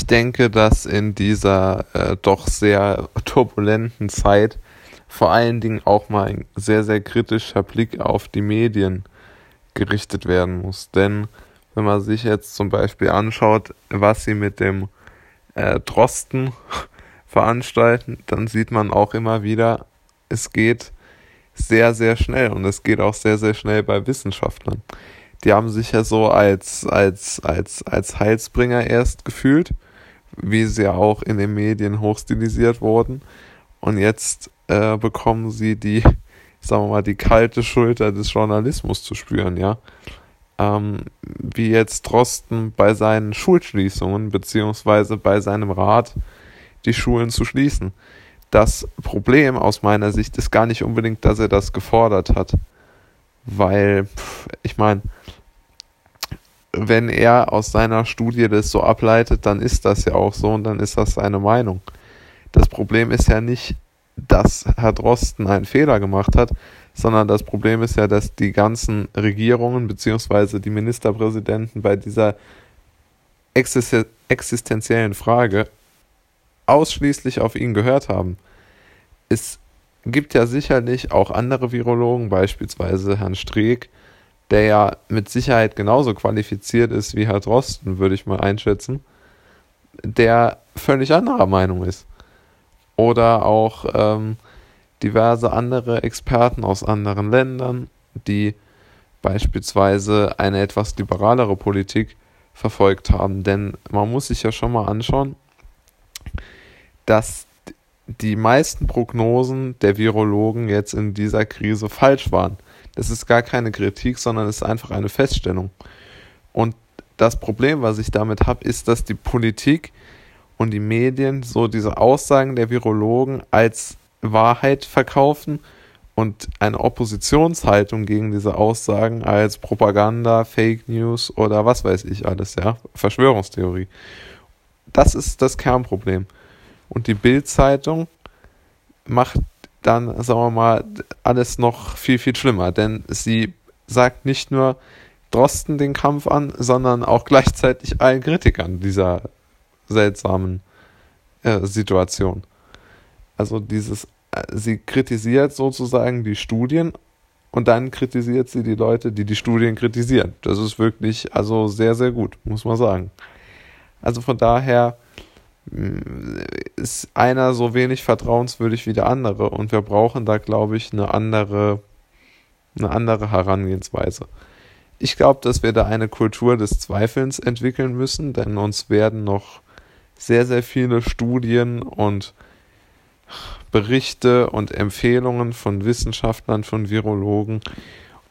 Ich denke, dass in dieser äh, doch sehr turbulenten Zeit vor allen Dingen auch mal ein sehr, sehr kritischer Blick auf die Medien gerichtet werden muss. Denn wenn man sich jetzt zum Beispiel anschaut, was sie mit dem äh, Drosten veranstalten, dann sieht man auch immer wieder, es geht sehr, sehr schnell und es geht auch sehr, sehr schnell bei Wissenschaftlern. Die haben sich ja so als, als, als, als Heilsbringer erst gefühlt, wie sie auch in den Medien hochstilisiert wurden. Und jetzt äh, bekommen sie die, sagen wir mal, die kalte Schulter des Journalismus zu spüren, ja. Ähm, wie jetzt Drosten bei seinen Schulschließungen, beziehungsweise bei seinem Rat, die Schulen zu schließen. Das Problem aus meiner Sicht ist gar nicht unbedingt, dass er das gefordert hat. Weil, ich meine, wenn er aus seiner Studie das so ableitet, dann ist das ja auch so und dann ist das seine Meinung. Das Problem ist ja nicht, dass Herr Drosten einen Fehler gemacht hat, sondern das Problem ist ja, dass die ganzen Regierungen bzw. die Ministerpräsidenten bei dieser existenziellen Frage ausschließlich auf ihn gehört haben. Es gibt ja sicherlich auch andere Virologen, beispielsweise Herrn Streeck, der ja mit Sicherheit genauso qualifiziert ist wie Herr Drosten, würde ich mal einschätzen, der völlig anderer Meinung ist. Oder auch ähm, diverse andere Experten aus anderen Ländern, die beispielsweise eine etwas liberalere Politik verfolgt haben. Denn man muss sich ja schon mal anschauen, dass die meisten Prognosen der Virologen jetzt in dieser Krise falsch waren. Das ist gar keine Kritik, sondern es ist einfach eine Feststellung. Und das Problem, was ich damit habe, ist, dass die Politik und die Medien so diese Aussagen der Virologen als Wahrheit verkaufen und eine Oppositionshaltung gegen diese Aussagen als Propaganda, Fake News oder was weiß ich alles, ja, Verschwörungstheorie. Das ist das Kernproblem. Und die Bild-Zeitung macht dann, sagen wir mal, alles noch viel, viel schlimmer. Denn sie sagt nicht nur Drosten den Kampf an, sondern auch gleichzeitig allen Kritikern dieser seltsamen äh, Situation. Also dieses, äh, sie kritisiert sozusagen die Studien und dann kritisiert sie die Leute, die die Studien kritisieren. Das ist wirklich also sehr, sehr gut, muss man sagen. Also von daher ist einer so wenig vertrauenswürdig wie der andere und wir brauchen da, glaube ich, eine andere, eine andere Herangehensweise. Ich glaube, dass wir da eine Kultur des Zweifelns entwickeln müssen, denn uns werden noch sehr, sehr viele Studien und Berichte und Empfehlungen von Wissenschaftlern, von Virologen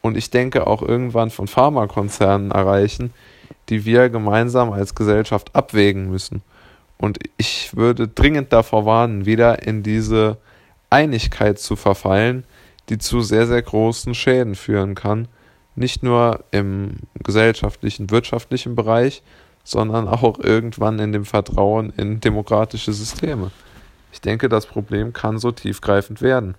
und ich denke auch irgendwann von Pharmakonzernen erreichen, die wir gemeinsam als Gesellschaft abwägen müssen. Und ich würde dringend davor warnen, wieder in diese Einigkeit zu verfallen, die zu sehr, sehr großen Schäden führen kann. Nicht nur im gesellschaftlichen, wirtschaftlichen Bereich, sondern auch irgendwann in dem Vertrauen in demokratische Systeme. Ich denke, das Problem kann so tiefgreifend werden.